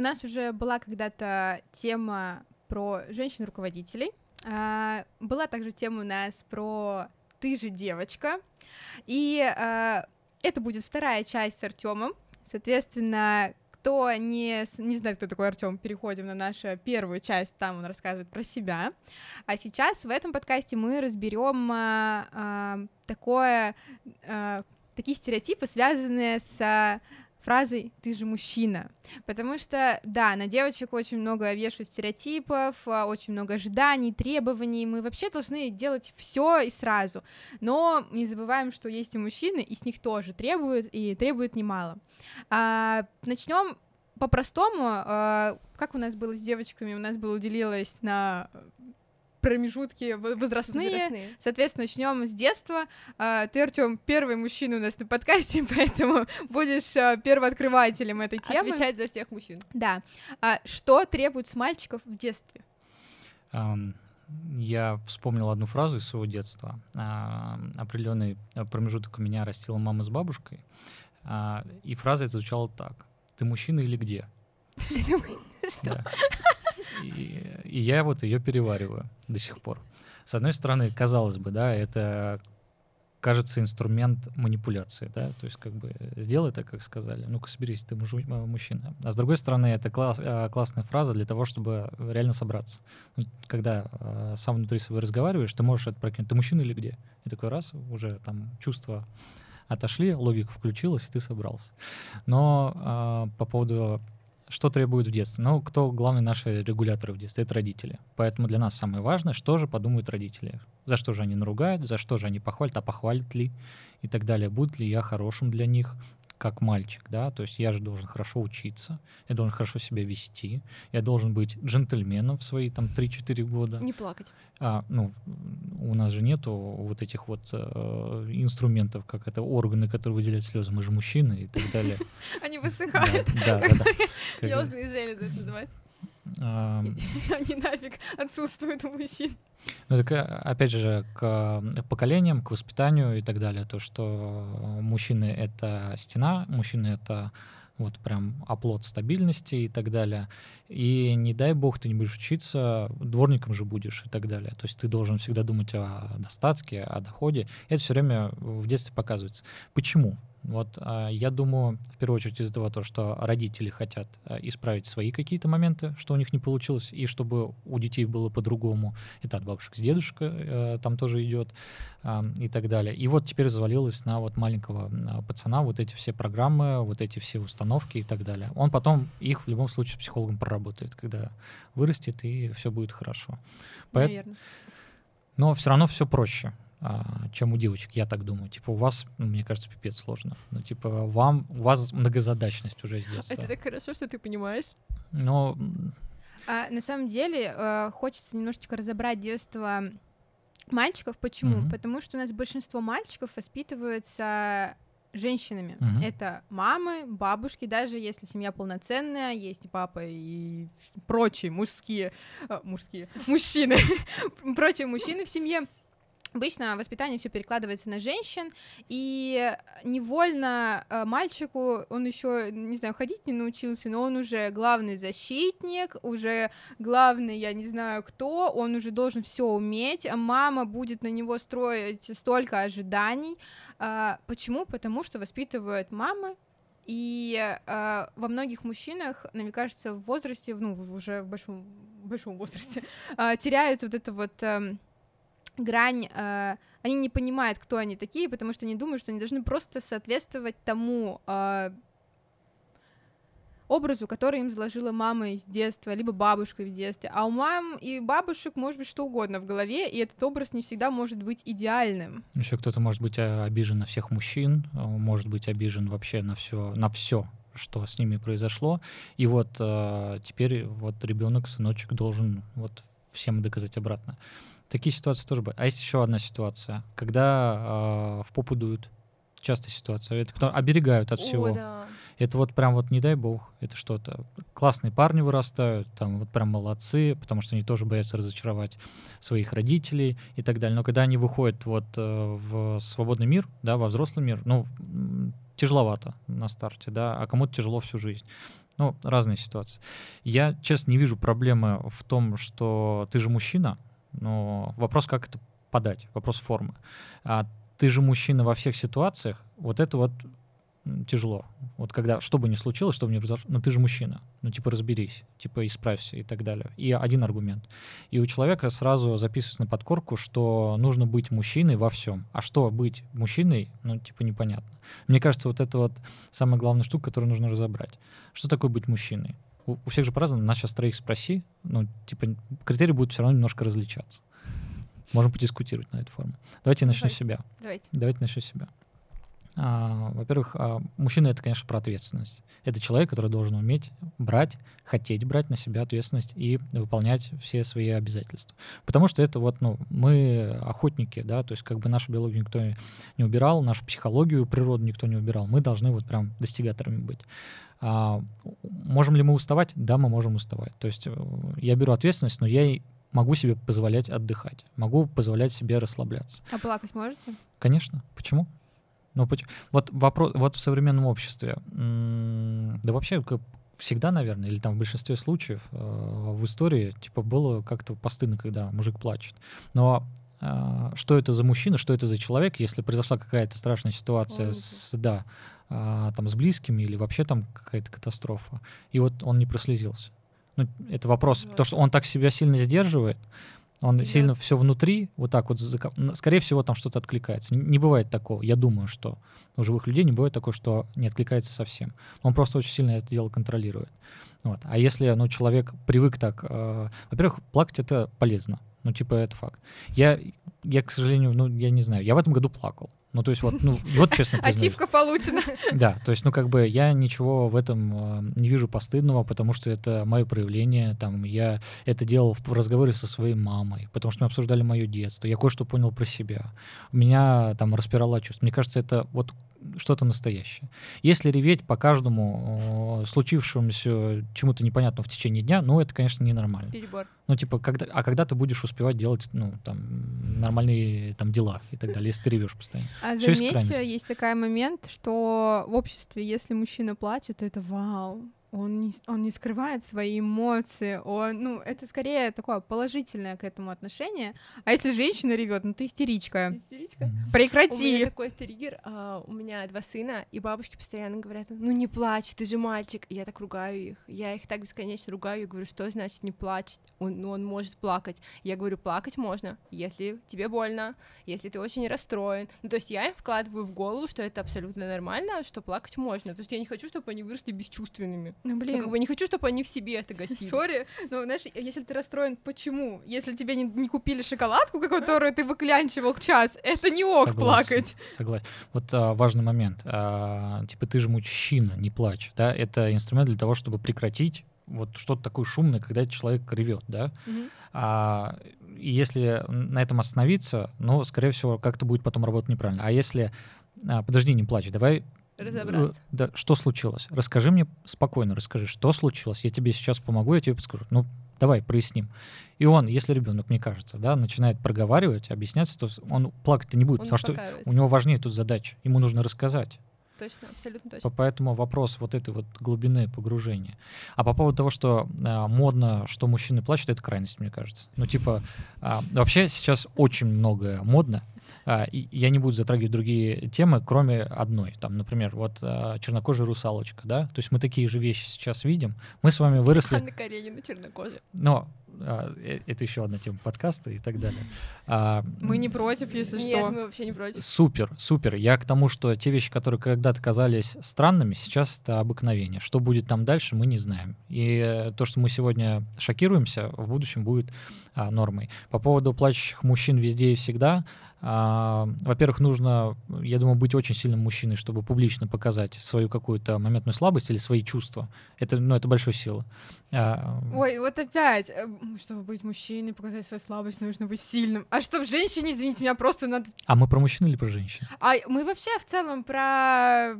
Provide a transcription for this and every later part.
У нас уже была когда-то тема про женщин-руководителей. А, была также тема у нас про «ты же девочка». И а, это будет вторая часть с Артемом. Соответственно, кто не, не знает, кто такой Артем, переходим на нашу первую часть, там он рассказывает про себя. А сейчас в этом подкасте мы разберем а, а, такое, а, такие стереотипы, связанные с фразой «ты же мужчина». Потому что, да, на девочек очень много вешают стереотипов, а, очень много ожиданий, требований. Мы вообще должны делать все и сразу. Но не забываем, что есть и мужчины, и с них тоже требуют, и требуют немало. А, начнем по-простому, а, как у нас было с девочками, у нас было делилось на промежутки возрастные. возрастные. Соответственно, начнем с детства. А, ты, Артем, первый мужчина у нас на подкасте, поэтому будешь а, первооткрывателем этой темы. Отвечать за всех мужчин. Да. А что требует с мальчиков в детстве? Um, я вспомнил одну фразу из своего детства. Uh, определенный промежуток у меня растила мама с бабушкой, uh, и фраза эта звучала так: "Ты мужчина или где?" Что? И, я вот ее перевариваю до сих пор. С одной стороны, казалось бы, да, это кажется инструмент манипуляции, да, то есть как бы сделай так, как сказали, ну-ка соберись, ты мужу, э, мужчина. А с другой стороны, это класс, э, классная фраза для того, чтобы реально собраться. Ну, когда э, сам внутри собой разговариваешь, ты можешь это прокинуть, ты мужчина или где? И такой раз, уже там чувства отошли, логика включилась, и ты собрался. Но э, по поводу что требует в детстве? Ну, кто главный наши регуляторы в детстве? Это родители. Поэтому для нас самое важное, что же подумают родители. За что же они наругают, за что же они похвалят, а похвалят ли и так далее. Будет ли я хорошим для них, как мальчик, да, то есть я же должен хорошо учиться, я должен хорошо себя вести, я должен быть джентльменом в свои там 3-4 года. Не плакать. А, ну, у нас же нету вот этих вот э, инструментов, как это органы, которые выделяют слезы, мы же мужчины и так далее. Они высыхают. Да, да, да. Слезные железы это называется. Они нафиг отсутствуют у мужчин. Ну, так, э, опять же, к поколениям, к воспитанию и так далее, то, что мужчины — это стена, мужчины — это вот прям оплот стабильности и так далее. И не дай бог ты не будешь учиться, дворником же будешь и так далее. То есть ты должен всегда думать о достатке, о доходе. Это все время в детстве показывается. Почему? Вот а, я думаю, в первую очередь из-за того, что родители хотят а, исправить свои какие-то моменты, что у них не получилось, и чтобы у детей было по-другому. Это от бабушек с дедушкой э, там тоже идет а, и так далее. И вот теперь завалилось на вот маленького пацана вот эти все программы, вот эти все установки и так далее. Он потом их в любом случае с психологом проработает, когда вырастет, и все будет хорошо. Наверное. Но все равно все проще. А, чем у девочек, я так думаю. Типа у вас, ну, мне кажется, пипец сложно. Ну, типа вам, у вас многозадачность уже с детства. Это так хорошо, что ты понимаешь. Но... А, на самом деле э, хочется немножечко разобрать детство мальчиков. Почему? Mm-hmm. Потому что у нас большинство мальчиков воспитываются женщинами. Uh-huh. Это мамы, бабушки, даже если семья полноценная, есть и папа, и прочие мужские, э, мужские, мужчины, прочие мужчины в семье. Обычно воспитание все перекладывается на женщин, и невольно э, мальчику, он еще, не знаю, ходить не научился, но он уже главный защитник, уже главный, я не знаю кто, он уже должен все уметь, а мама будет на него строить столько ожиданий. А, почему? Потому что воспитывают мамы, и э, во многих мужчинах, мне кажется, в возрасте, ну, уже в большом, большом возрасте, э, теряют вот это вот... Э, грань, э, они не понимают, кто они такие, потому что они думают, что они должны просто соответствовать тому э, образу, который им заложила мама из детства, либо бабушка в детстве. А у мам и бабушек может быть что угодно в голове, и этот образ не всегда может быть идеальным. Еще кто-то может быть э, обижен на всех мужчин, э, может быть обижен вообще на все, на все, что с ними произошло. И вот э, теперь вот ребенок, сыночек должен вот всем доказать обратно. Такие ситуации тоже бывают. А есть еще одна ситуация, когда э, в попу дуют. Частая ситуация. Это потом оберегают от всего. О, да. Это вот прям вот не дай бог, это что-то. Классные парни вырастают, там вот прям молодцы, потому что они тоже боятся разочаровать своих родителей и так далее. Но когда они выходят вот э, в свободный мир, да, во взрослый мир, ну, тяжеловато на старте, да, а кому-то тяжело всю жизнь. Ну, разные ситуации. Я, честно, не вижу проблемы в том, что ты же мужчина, но вопрос, как это подать, вопрос формы. А ты же мужчина во всех ситуациях, вот это вот тяжело. Вот когда, что бы ни случилось, что бы ни произошло, ну ты же мужчина, ну типа разберись, типа исправься и так далее. И один аргумент. И у человека сразу записывается на подкорку, что нужно быть мужчиной во всем. А что быть мужчиной, ну типа непонятно. Мне кажется, вот это вот самая главная штука, которую нужно разобрать. Что такое быть мужчиной? У, у всех же по-разному. Нас сейчас троих спроси, ну типа критерии будут все равно немножко различаться. Можем подискутировать на эту форму. Давайте я начну с себя. Давайте. Давайте начну с себя. А, во-первых, а, мужчина это, конечно, про ответственность. Это человек, который должен уметь брать, хотеть брать на себя ответственность и выполнять все свои обязательства. Потому что это вот, ну, мы охотники, да, то есть как бы нашу биологию никто не убирал, нашу психологию, природу никто не убирал. Мы должны вот прям достигаторами быть. А, можем ли мы уставать? Да, мы можем уставать. То есть э, я беру ответственность, но я могу себе позволять отдыхать, могу позволять себе расслабляться. А плакать можете? Конечно. Почему? Ну, вот вопрос, вот в современном обществе, да вообще всегда, наверное, или там в большинстве случаев э, в истории, типа, было как-то постыдно, когда мужик плачет. Но э, что это за мужчина, что это за человек, если произошла какая-то страшная ситуация Ой, с, да, э, там, с близкими или вообще там какая-то катастрофа, и вот он не прослезился. Ну, это вопрос, вот. то, что он так себя сильно сдерживает, он да. сильно все внутри, вот так вот, скорее всего, там что-то откликается. Не бывает такого. Я думаю, что у живых людей не бывает такого, что не откликается совсем. Он просто очень сильно это дело контролирует. Вот. А если ну, человек привык так, э, во-первых, плакать это полезно. Ну, типа, это факт. Я, я, к сожалению, ну, я не знаю, я в этом году плакал. Ну, то есть вот, ну, вот честно признаюсь. Ачивка получена. Да, то есть, ну, как бы я ничего в этом э, не вижу постыдного, потому что это мое проявление, там, я это делал в разговоре со своей мамой, потому что мы обсуждали мое детство, я кое-что понял про себя. У меня там распирало чувство. Мне кажется, это вот что-то настоящее. Если реветь по каждому э, случившемуся чему-то непонятному в течение дня, ну, это, конечно, ненормально. Перебор. Ну, типа, когда, а когда ты будешь успевать делать, ну, там, нормальные там дела и так далее, если ты ревешь постоянно. А заметьте, есть, есть такой момент, что в обществе, если мужчина плачет, то это вау, он не, он не скрывает свои эмоции, он, ну, это скорее такое положительное к этому отношение. А если женщина ревет, ну ты истеричка. Истеричка? Прекрати. У меня такой триггер, а, у меня два сына, и бабушки постоянно говорят, ну не плачь, ты же мальчик. И я так ругаю их, я их так бесконечно ругаю, говорю, что значит не плачь, он, ну, он может плакать. Я говорю, плакать можно, если тебе больно, если ты очень расстроен. Ну, то есть я им вкладываю в голову, что это абсолютно нормально, что плакать можно. То есть я не хочу, чтобы они выросли бесчувственными. Ну, блин. Ну, как бы не хочу, чтобы они в себе это гасили. Сори, но, знаешь, если ты расстроен, почему? Если тебе не, не купили шоколадку, которую ты выклянчивал час, это не ок согласен, плакать. Согласен. Вот а, важный момент. А, типа, ты же мужчина, не плачь, да? Это инструмент для того, чтобы прекратить вот что-то такое шумное, когда человек ревет, да? Угу. А, и если на этом остановиться, ну, скорее всего, как-то будет потом работать неправильно. А если а, подожди, не плачь, давай разобраться. Да, что случилось? Расскажи мне спокойно, расскажи, что случилось. Я тебе сейчас помогу, я тебе подскажу. Ну, давай проясним. И он, если ребенок, мне кажется, да, начинает проговаривать, объясняться, то он плакать-то не будет, он потому что у него важнее тут задача. Ему нужно рассказать. Точно, абсолютно точно. Поэтому вопрос вот этой вот глубины погружения. А по поводу того, что а, модно, что мужчины плачут, это крайность, мне кажется. Ну, типа, а, вообще сейчас очень многое модно, я не буду затрагивать другие темы, кроме одной. Там, например, вот а, чернокожая русалочка, да? То есть мы такие же вещи сейчас видим. Мы с вами выросли... Анна Каренина чернокожая. Но а, э, это еще одна тема подкаста и так далее. А, мы не против, если Нет, что. Нет, мы вообще не против. Супер, супер. Я к тому, что те вещи, которые когда-то казались странными, сейчас это обыкновение. Что будет там дальше, мы не знаем. И э, то, что мы сегодня шокируемся, в будущем будет а, нормой. По поводу плачущих мужчин везде и всегда, а, во-первых, нужно, я думаю, быть очень сильным мужчиной, чтобы публично показать свою какую-то моментную слабость или свои чувства. Это, ну, это большая сила. А, Ой, вот опять, э, чтобы быть мужчиной, показать свою слабость, нужно быть сильным. А чтобы женщине, извините меня, просто надо... А мы про мужчин или про женщин? А мы вообще в целом про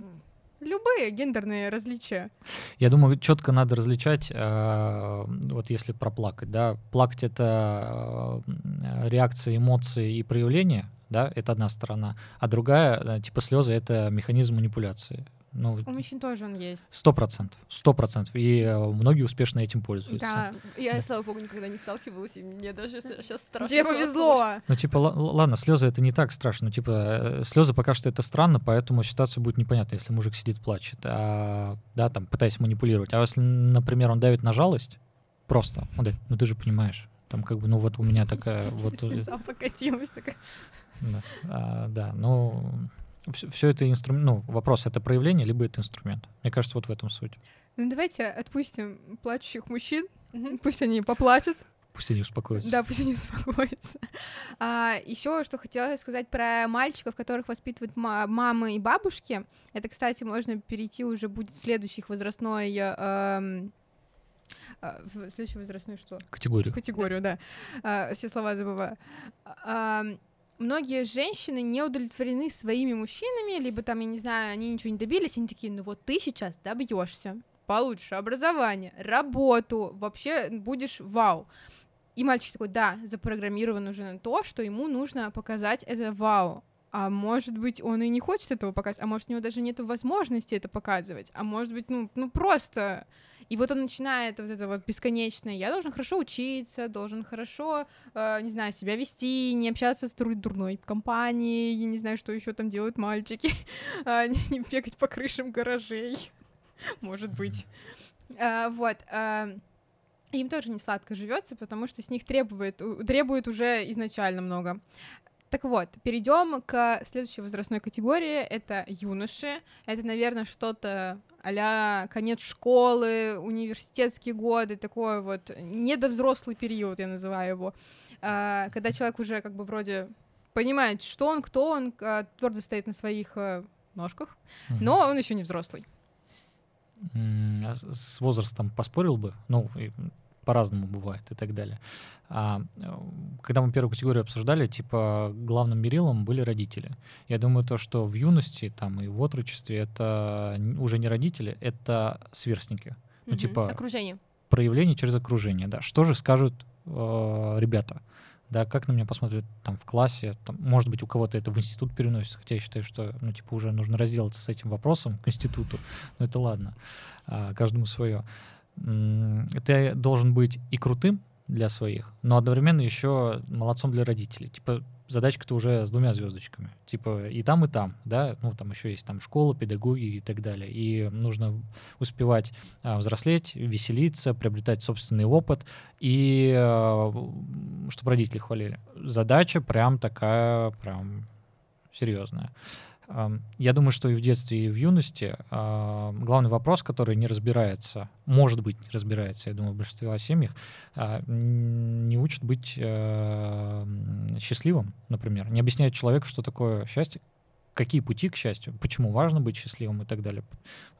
Любые гендерные различия. Я думаю, четко надо различать, э, вот если проплакать, да, плакать это э, реакция, эмоции и проявления, да, это одна сторона, а другая, э, типа слезы, это механизм манипуляции. Ну, У мужчин тоже он есть. Сто процентов, сто процентов. И э, многие успешно этим пользуются. Да. Я, Да. слава богу, никогда не сталкивалась, и мне даже сейчас страшно. Тебе повезло. Ну, типа, ладно, слезы это не так страшно. Ну, типа, слезы пока что это странно, поэтому ситуация будет непонятна, если мужик сидит плачет, а, да, там, пытаясь манипулировать. А если, например, он давит на жалость, просто, он говорит, ну ты же понимаешь, там как бы, ну вот у меня такая вот... э, Слеза покатилась такая. Да, а, да ну, все, это инструмент, ну, вопрос, это проявление, либо это инструмент. Мне кажется, вот в этом суть. Ну давайте отпустим плачущих мужчин, пусть они поплачут, Пусть они успокоятся. да, пусть они успокоятся. А, еще что хотела сказать про мальчиков, которых воспитывают ма- мамы и бабушки. Это, кстати, можно перейти уже будет в следующих возрастной э, эм, а, в следующей возрастной что? Категорию. категорию, да. А, все слова забываю. А, многие женщины не удовлетворены своими мужчинами, либо там, я не знаю, они ничего не добились, они такие, ну вот ты сейчас добьешься, получишь образование, работу, вообще будешь вау. И мальчик такой, да, запрограммирован уже на то, что ему нужно показать это вау. А может быть, он и не хочет этого показывать, а может, у него даже нет возможности это показывать, а может быть, ну, ну просто и вот он начинает вот это вот бесконечное. Я должен хорошо учиться, должен хорошо, э, не знаю, себя вести, не общаться с дур- дурной компанией, я не знаю, что еще там делают мальчики, а, не, бегать по крышам гаражей, может быть. А, вот. а, им тоже не сладко живется, потому что с них требует, требует уже изначально много. Так вот, перейдем к следующей возрастной категории. Это юноши. Это, наверное, что-то а конец школы, университетские годы, такой вот недовзрослый период, я называю его, А, когда человек уже как бы вроде понимает, что он, кто он, твердо стоит на своих э, ножках, но он еще не взрослый. А с- возрастом поспорил бы, ну, по-разному бывает и так далее. А, э, когда мы первую категорию обсуждали, типа главным мерилом были родители. Я думаю, то, что в юности там и в отрочестве это уже не родители, это сверстники. Ну, Мгм. типа- Окружение. Проявление через окружение, да. Что же скажут э, ребята? Да, как на меня посмотрят там в классе, там, может быть, у кого-то это в институт переносится, хотя я считаю, что, ну, типа, уже нужно разделаться с этим вопросом к институту, но это ладно, а, каждому свое. Ты должен быть и крутым для своих, но одновременно еще молодцом для родителей. Типа, задачка-то уже с двумя звездочками. Типа, и там, и там, да, ну, там еще есть там школа, педагоги и так далее. И нужно успевать а, взрослеть, веселиться, приобретать собственный опыт, и чтобы родители хвалили. Задача прям такая, прям серьезная. Я думаю, что и в детстве, и в юности главный вопрос, который не разбирается, может быть, не разбирается, я думаю, в большинстве семьях, а, не учат быть э, счастливым, например. Не объясняют человеку, что такое счастье, какие пути к счастью, почему важно быть счастливым и так далее.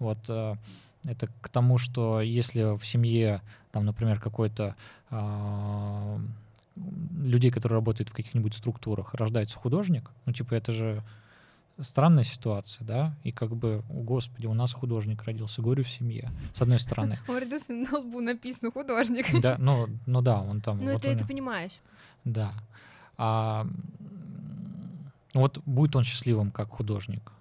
Вот э, это к тому, что если в семье, там, например, какой-то а, людей, которые работают в каких-нибудь структурах, рождается художник, ну, типа, это же странная ситуация, да, и как бы, о, господи, у нас художник родился, горе в семье, с одной стороны. Он родился на лбу написано художник. Да, ну, ну да, он там... Ну, вот это ты него- понимаешь. Да. А, вот будет он счастливым как художник?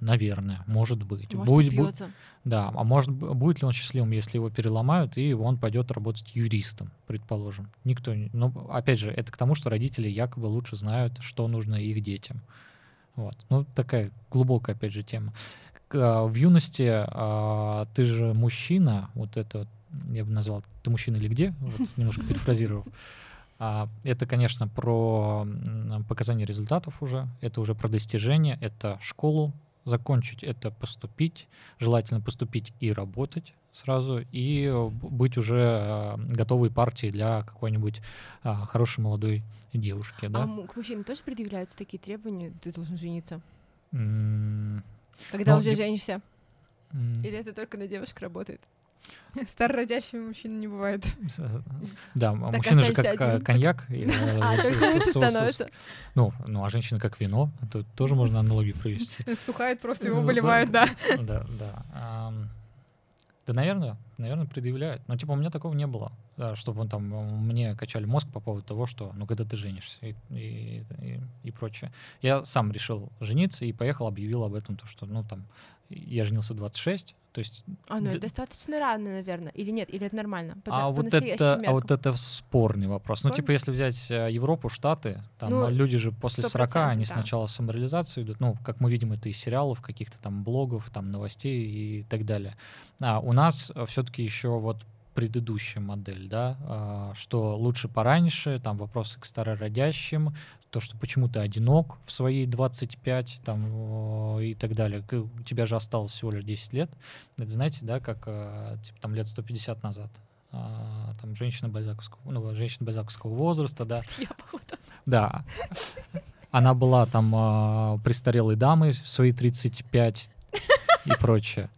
Наверное, может быть. Может, будет, да, а может будет ли он счастливым, если его переломают и он пойдет работать юристом, предположим? Никто, не- ну опять же, это к тому, что родители якобы лучше знают, что нужно их детям. Вот, ну такая глубокая опять же тема. А, В юности а, ты же мужчина, вот это я бы назвал, ты мужчина или где, вот немножко перефразировав. А, Это, конечно, про м, показание результатов уже, это уже про достижения, это школу закончить, это поступить, желательно поступить и работать сразу, и быть уже э, готовой партией для какой-нибудь а, хорошей молодой девушки, А да? м- к мужчинам тоже предъявляются такие требования, ты должен жениться? Когда Ну, уже не- женишься? Или это только на девушек работает? Старородящими мужчин не бывает. Да, мужчина же как э, коньяк. А, только становится. Ну, ну, а женщина как вино. Тут тоже можно аналогию провести. Стухает, просто его выливают, да. Да, да. Да, наверное, наверное, предъявляют. Но, типа, у меня такого не было, да, чтобы он там мне качали мозг по поводу того, что, ну, когда ты женишься и, и, и, и прочее. Я сам решил жениться и поехал, объявил об этом, то, что, ну, там, я женился в 26, то есть... А, ну, это достаточно рано, наверное, или нет, или это нормально? По, а, по вот это, а вот это спорный вопрос. Спорный? Ну, типа, если взять э, Европу, Штаты, там ну, люди же после 40, они да. сначала самореализацию идут, ну, как мы видим, это из сериалов, каких-то там блогов, там новостей и так далее. А у нас все таки еще вот предыдущая модель, да, а, что лучше пораньше, там вопросы к старородящим, то, что почему ты одинок в свои 25 там, и так далее. У тебя же осталось всего лишь 10 лет. Это знаете, да, как а, типа, там лет 150 назад. А, там женщина бальзаковского, ну, женщина бальзаковского возраста, да. Да. Она была там престарелой дамой в свои 35 и прочее.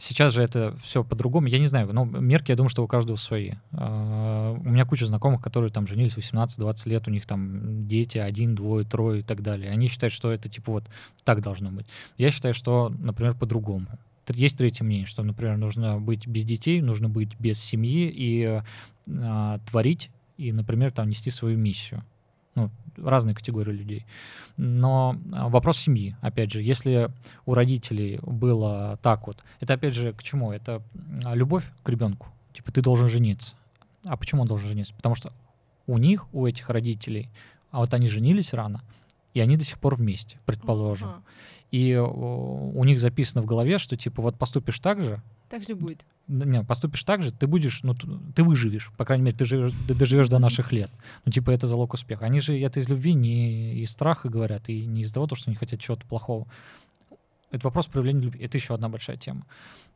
Сейчас же это все по-другому. Я не знаю, но мерки, я думаю, что у каждого свои. А, у меня куча знакомых, которые там женились 18-20 лет, у них там дети один, двое, трое и так далее. Они считают, что это типа вот так должно быть. Я считаю, что, например, по-другому. Есть третье мнение, что, например, нужно быть без детей, нужно быть без семьи и э, творить, и, например, там нести свою миссию ну, разные категории людей. Но а, вопрос семьи, опять же, если у родителей было так вот, это опять же к чему? Это а, любовь к ребенку. Типа ты должен жениться. А почему он должен жениться? Потому что у них, у этих родителей, а вот они женились рано, и они до сих пор вместе, предположим. Uh-huh. И у них записано в голове, что типа вот поступишь так же, так же будет. Не, поступишь так же, ты будешь, ну, ты выживешь, по крайней мере, ты, живешь, ты доживешь до наших лет. Ну, типа, это залог успеха. Они же это из любви, не из страха говорят, и не из-за того, что они хотят чего-то плохого. Это вопрос проявления любви. Это еще одна большая тема.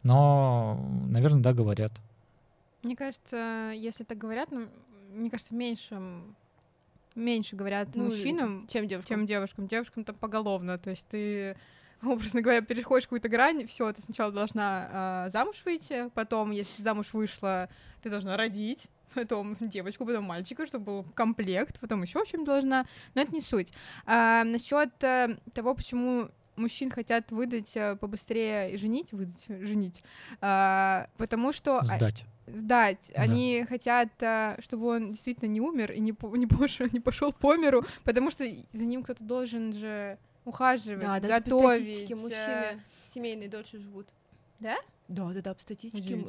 Но, наверное, да, говорят. Мне кажется, если так говорят, ну, мне кажется, меньше меньше говорят ну, мужчинам, чем девушкам. чем девушкам. Девушкам там поголовно. То есть ты образно говоря, переходишь какую-то грань, все, ты сначала должна э, замуж выйти, потом, если замуж вышла, ты должна родить, потом девочку, потом мальчика, чтобы был комплект, потом еще в чем должна, но это не суть. А, насчет а, того, почему мужчин хотят выдать а, побыстрее и женить, выдать, женить, а, потому что... Сдать. Сдать. Да. Они хотят, а, чтобы он действительно не умер и не, не, пошел, не пошел по миру, потому что за ним кто-то должен же ухаживать, да, даже готовить. По статистике мужчины э, семейные дольше живут. Да? Да, да, да, по статистике.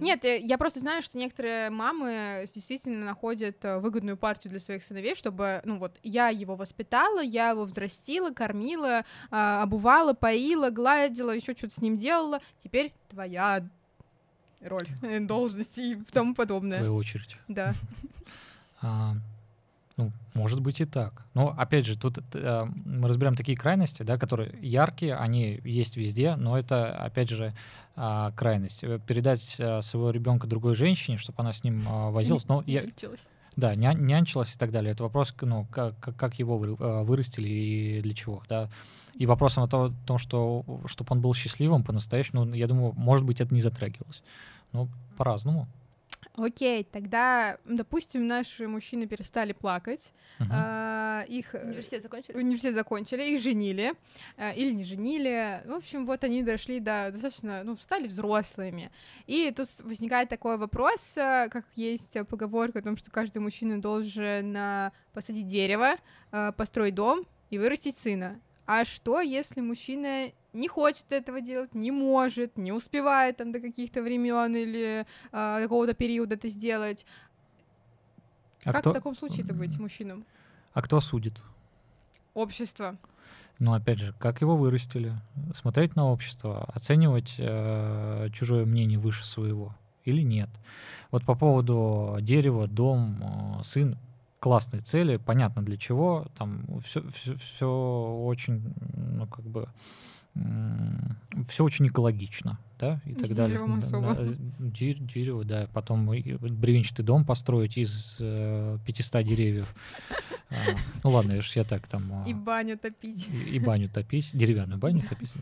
Нет, э, я просто знаю, что некоторые мамы действительно находят э, выгодную партию для своих сыновей, чтобы, ну вот, я его воспитала, я его взрастила, кормила, обувала, поила, гладила, еще что-то с ним делала. Теперь твоя роль, должность и тому подобное. Твоя очередь. Да. А, ну, может быть и так. Но опять же, тут э, мы разберем такие крайности, да, которые яркие, они есть везде, но это опять же э, крайность. Передать э, своего ребенка другой женщине, чтобы она с ним э, возилась, но я, да, ня, нянчилась и так далее. Это вопрос, ну, как, как его э, вырастили и для чего, да. И вопросом о том, том что чтобы он был счастливым по-настоящему, ну, я думаю, может быть, это не затрагивалось. Ну, по-разному. Окей, тогда, допустим, наши мужчины перестали плакать, uh-huh. а, их э, университет закончили, университет закончили, их женили а, или не женили. В общем, вот они дошли до достаточно, ну, стали взрослыми. И тут возникает такой вопрос, э, как есть поговорка о том, что каждый мужчина должен посадить дерево, построить дом и вырастить сына. А что, если мужчина не хочет этого делать, не может, не успевает там до каких-то времен или э, какого-то периода это сделать? А как кто... в таком случае-то быть мужчинам? А кто судит? Общество. Ну, опять же, как его вырастили? Смотреть на общество, оценивать э, чужое мнение выше своего или нет. Вот по поводу дерева, дом, э, сын, классные цели, понятно для чего, там все, все, все очень, ну, как бы, все очень экологично, да, и так далее. особо. Да, дерево, да, потом бревенчатый дом построить из э, 500 деревьев. А, ну ладно, я, я так там... И баню топить. И баню топить, деревянную баню топить.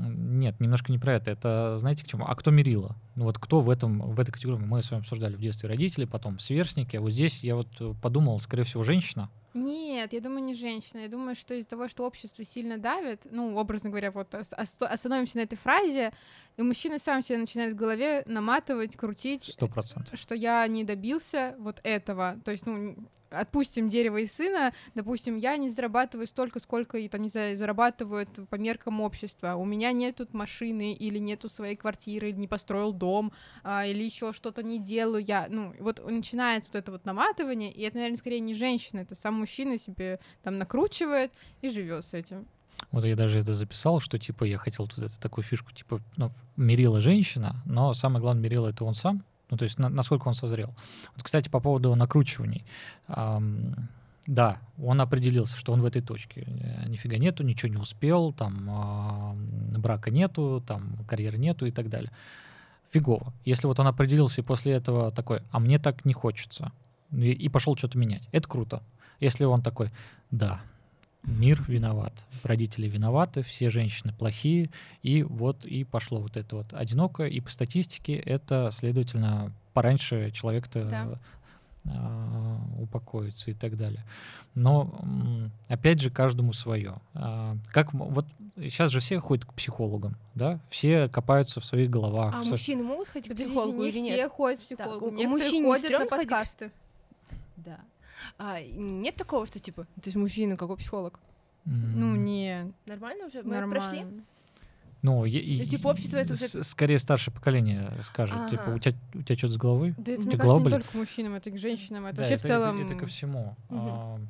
Нет, немножко не про это. Это, знаете, к чему? А кто мерила? Ну вот кто в этом, в этой категории? Мы с вами обсуждали в детстве родители, потом сверстники. А вот здесь я вот подумал, скорее всего, женщина. Нет, я думаю, не женщина. Я думаю, что из-за того, что общество сильно давит, ну, образно говоря, вот остановимся на этой фразе, и мужчина сам себе начинает в голове наматывать, крутить. Сто процентов. Что я не добился вот этого. То есть, ну, отпустим дерево и сына, допустим, я не зарабатываю столько, сколько, там, не знаю, зарабатывают по меркам общества, у меня нет тут машины, или нету своей квартиры, не построил дом, а, или еще что-то не делаю. Я, ну, вот начинается вот это вот наматывание, и это, наверное, скорее не женщина, это сам мужчина себе там накручивает и живет с этим. Вот я даже это записал, что типа я хотел тут это такую фишку, типа, ну, мерила женщина, но самое главное мерила это он сам, ну, то есть на, насколько он созрел. Вот, кстати, по поводу накручиваний. Эм, да, он определился, что он в этой точке. Э, нифига нету, ничего не успел, там э, брака нету, там карьеры нету и так далее. Фигово. Если вот он определился и после этого такой, а мне так не хочется, и, и пошел что-то менять, это круто. Если он такой, да, мир виноват, родители виноваты, все женщины плохие, и вот и пошло вот это вот одиноко, и по статистике это, следовательно, пораньше человек-то да. э, упокоится и так далее. Но, опять же, каждому свое. Э, как вот сейчас же все ходят к психологам, да, все копаются в своих головах. А в... мужчины могут ходить к психологу или нет? все ходят к психологу, так, некоторые ходят на подкасты. Да. А, нет такого, что типа, ты же мужчина, какой психолог? Ну, не. Нормально уже? Мы Нормально. прошли? Ну, и, ну, типа общество это уже... Скорее старшее поколение скажет, ага. типа, у тебя, у тебя что-то с головой? Да это, мне кажется, не только к мужчинам, это к женщинам, это да, вообще это, в целом... Это, это ко всему. Угу. А,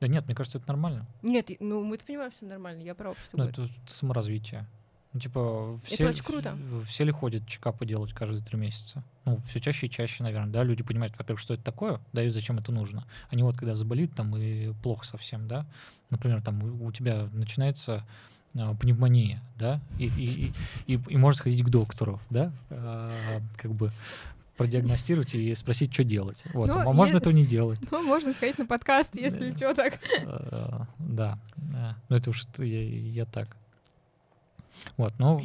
да нет, мне кажется, это нормально. Нет, ну мы-то понимаем, что нормально, я про общество Ну, это саморазвитие. Ну, типа, все, это очень круто. все ли ходят чекапы делать каждые три месяца? Ну, все чаще и чаще, наверное, да, люди понимают, во-первых, что это такое, да, и зачем это нужно. Они вот, когда заболит, там, и плохо совсем, да, например, там, у, тебя начинается а, пневмония, да, и, и, и, и, и можно сходить к доктору, да, а, как бы продиагностировать и спросить, что делать. Вот. Ну, а можно я... этого не делать. Ну, можно сходить на подкаст, если что так. А, да. Ну, это уж я, я так. Вот, ну...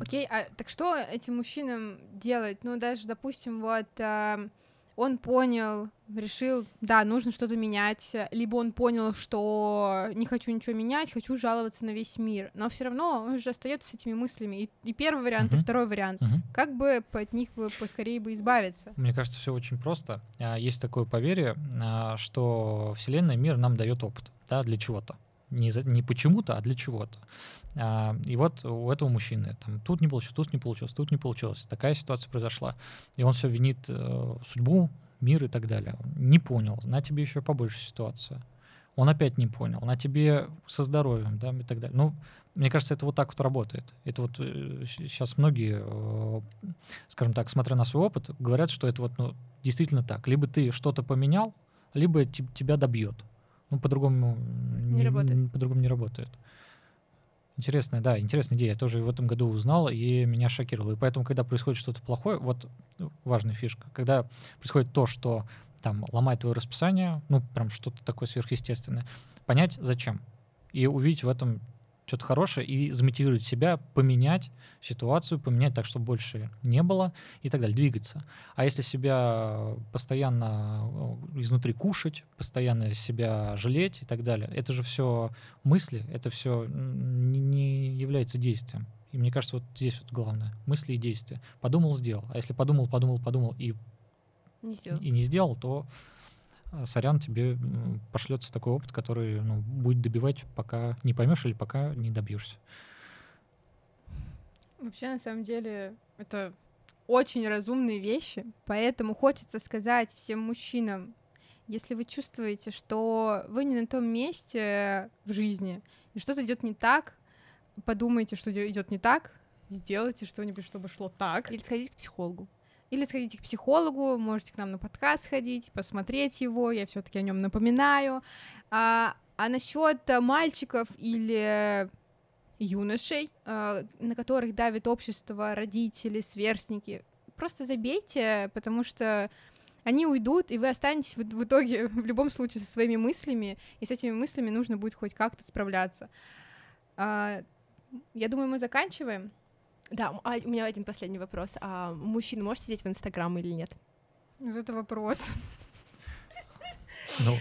Окей, okay, а так что этим мужчинам делать? Ну, даже, допустим, вот э, он понял, решил, да, нужно что-то менять, либо он понял, что не хочу ничего менять, хочу жаловаться на весь мир, но все равно он же остается с этими мыслями. И, и первый вариант, uh-huh. и второй вариант. Uh-huh. Как бы от них бы поскорее бы избавиться? Мне кажется, все очень просто. А, есть такое поверье, а, что Вселенная, мир нам дает опыт, да, для чего-то не, за, не почему-то, а для чего-то. А, и вот у этого мужчины там тут не получилось, тут не получилось, тут не получилось. Такая ситуация произошла. И он все винит э, судьбу, мир и так далее. Не понял, на тебе еще побольше ситуация. Он опять не понял, на тебе со здоровьем, да, и так далее. Ну, мне кажется, это вот так вот работает. Это вот э, сейчас многие, э, скажем так, смотря на свой опыт, говорят, что это вот ну, действительно так. Либо ты что-то поменял, либо тебя добьет. Ну, по-другому не, не работает. По-другому не работает. Интересная, да, интересная идея. Я тоже в этом году узнал, и меня шокировало. И поэтому, когда происходит что-то плохое, вот ну, важная фишка, когда происходит то, что там ломает твое расписание, ну, прям что-то такое сверхъестественное, понять зачем. И увидеть в этом что-то хорошее и замотивировать себя поменять ситуацию, поменять так, чтобы больше не было и так далее, двигаться. А если себя постоянно э, изнутри кушать, постоянно себя жалеть и так далее, это же все мысли, это все не является действием. И мне кажется, вот здесь вот главное. Мысли и действия. Подумал, сделал. А если подумал, подумал, подумал и не сделал, и не сделал то сорян, тебе пошлется такой опыт, который ну, будет добивать, пока не поймешь или пока не добьешься. Вообще, на самом деле, это очень разумные вещи, поэтому хочется сказать всем мужчинам, если вы чувствуете, что вы не на том месте в жизни, и что-то идет не так, подумайте, что идет не так, сделайте что-нибудь, чтобы шло так. Или сходите к психологу. Или сходите к психологу, можете к нам на подкаст сходить, посмотреть его, я все-таки о нем напоминаю. А, а насчет мальчиков или юношей, а, на которых давит общество, родители, сверстники, просто забейте, потому что они уйдут, и вы останетесь в, в итоге в любом случае со своими мыслями, и с этими мыслями нужно будет хоть как-то справляться. А, Я думаю, мы заканчиваем. Да, а у меня один последний вопрос. А мужчина может сидеть в Инстаграм или нет? Это вопрос. Ну,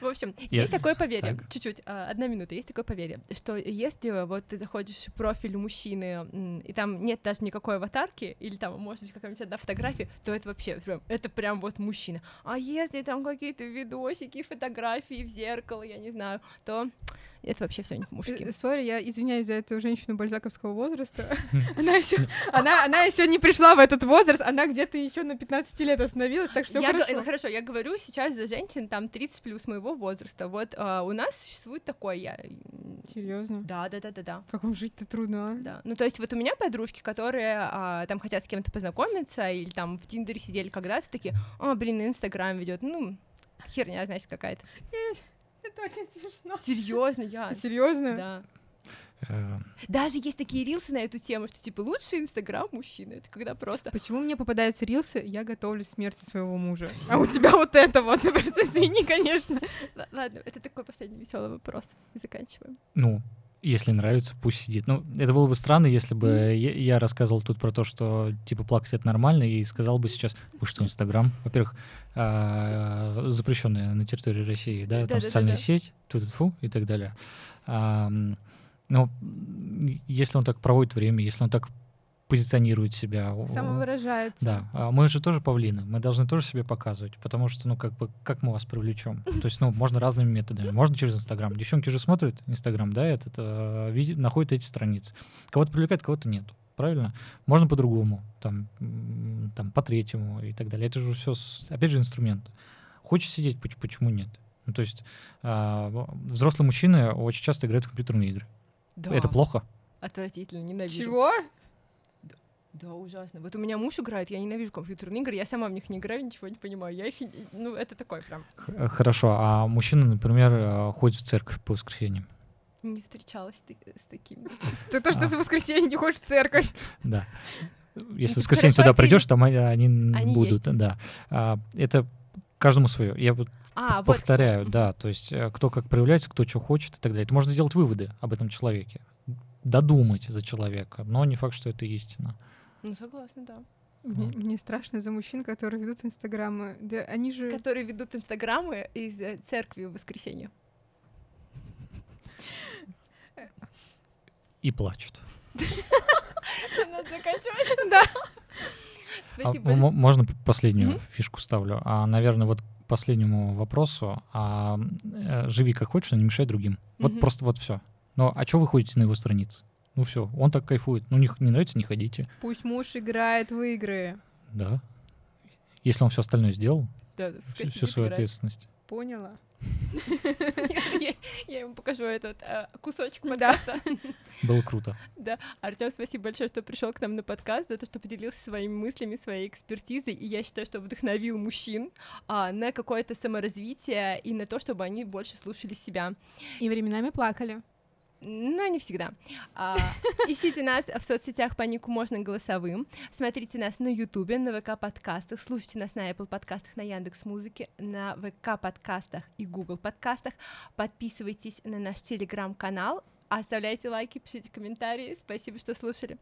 В общем, Я- есть такое поверье, так. чуть-чуть, а, одна минута, есть такое поверье, что если вот ты заходишь в профиль мужчины, и там нет даже никакой аватарки, или там, может быть, какая-нибудь одна фотография, то это вообще, прям- это прям вот мужчина. А если там какие-то видосики, фотографии в зеркало, я не знаю, то это вообще все не по-мужски. Э, Сори, я извиняюсь за эту женщину бальзаковского возраста. Она еще, она, она еще не пришла в этот возраст, она где-то еще на 15 лет остановилась, так что хорошо. хорошо, я говорю сейчас за женщин там 30 плюс моего возраста. Вот а, у нас существует такое, я... Серьезно? Да, да, да, да, да. Как вам жить-то трудно, а? Да. Ну, то есть вот у меня подружки, которые а, там хотят с кем-то познакомиться, или там в Тиндере сидели когда-то, такие, а, блин, на Инстаграм ведет, ну, херня, значит, какая-то. Это очень смешно. Серьезно, я. Серьезно? Да. э, Даже есть такие рилсы на эту тему, что типа лучший Инстаграм мужчины. Это когда просто. Почему мне попадаются рилсы? Я готовлюсь к смерти своего мужа. А у тебя вот это вот, извини, конечно. Ладно, это такой последний веселый вопрос. И заканчиваем. ну, если нравится, пусть сидит. Ну, это было бы странно, если бы я, я рассказывал тут про то, что, типа, плакать это нормально, и сказал бы сейчас, вы что, Инстаграм? Во-первых, запрещенная на территории России, да, там социальная сеть, тут фу и так далее. Но если он так проводит время, если он так позиционирует себя, Самовыражается. да, а мы же тоже павлины, мы должны тоже себя показывать, потому что, ну, как бы, как мы вас привлечем? То есть, ну, можно разными методами. Можно через Инстаграм. Девчонки же смотрят Инстаграм, да, этот, э, находят эти страницы. Кого-то привлекает, кого-то нет. Правильно? Можно по-другому, там, там, по третьему и так далее. Это же все, опять же, инструмент. Хочешь сидеть, поч- почему нет? Ну, то есть в- взрослые мужчины очень часто играют в компьютерные игры. Да. Это плохо. Отвратительно, ненавижу. Чего? Да, ужасно. Вот у меня муж играет, я ненавижу компьютерные игры, я сама в них не играю, ничего не понимаю. Я их, ну, это такой прям. Х- Хорошо. А мужчины, например, э, ходят в церковь по воскресеньям. Не встречалась с, таки- с такими. Ты то, что А. ты в воскресенье не ходишь в церковь. Да. Если Ну, в так воскресенье туда это придешь, там они, будут, да. А, это каждому свое. Я вот А, повторяю, да. То есть э, кто как проявляется, кто что хочет и так далее. Это можно сделать выводы об этом человеке. Додумать за человека, но не факт, что это истина. Ну, согласна, да. Мне, Вот. мне страшно за мужчин, которые ведут инстаграмы. Да они же... Которые ведут инстаграмы из э, церкви в воскресенье. И плачут. Надо заканчивать. Да. А, Спасибо можно последнюю фишку ставлю? А, наверное, вот к последнему вопросу. А, э, живи как хочешь, но не мешай другим. Вот просто вот все. Но а что вы ходите на его страницы? Ну все, он так кайфует. Ну не, не нравится, не ходите. Пусть муж играет в игры. Да. Если он все остальное сделал, Да, всю, всю свою играет. ответственность. Поняла? Я- ему покажу этот э, кусочек подкаста. Было круто. Да, Артем, спасибо большое, что пришел к нам на подкаст, за то, что поделился своими мыслями, своей экспертизой. И я считаю, что вдохновил мужчин а, на какое-то саморазвитие и на то, чтобы они больше слушали себя. И временами плакали. Но не всегда. А, ищите нас в соцсетях по нику можно голосовым. Смотрите нас на Ютубе, на ВК подкастах. Слушайте нас на Apple подкастах, на Яндекс Музыке, на ВК подкастах и Google подкастах. Подписывайтесь на наш телеграм-канал. Оставляйте лайки, пишите комментарии. Спасибо, что слушали.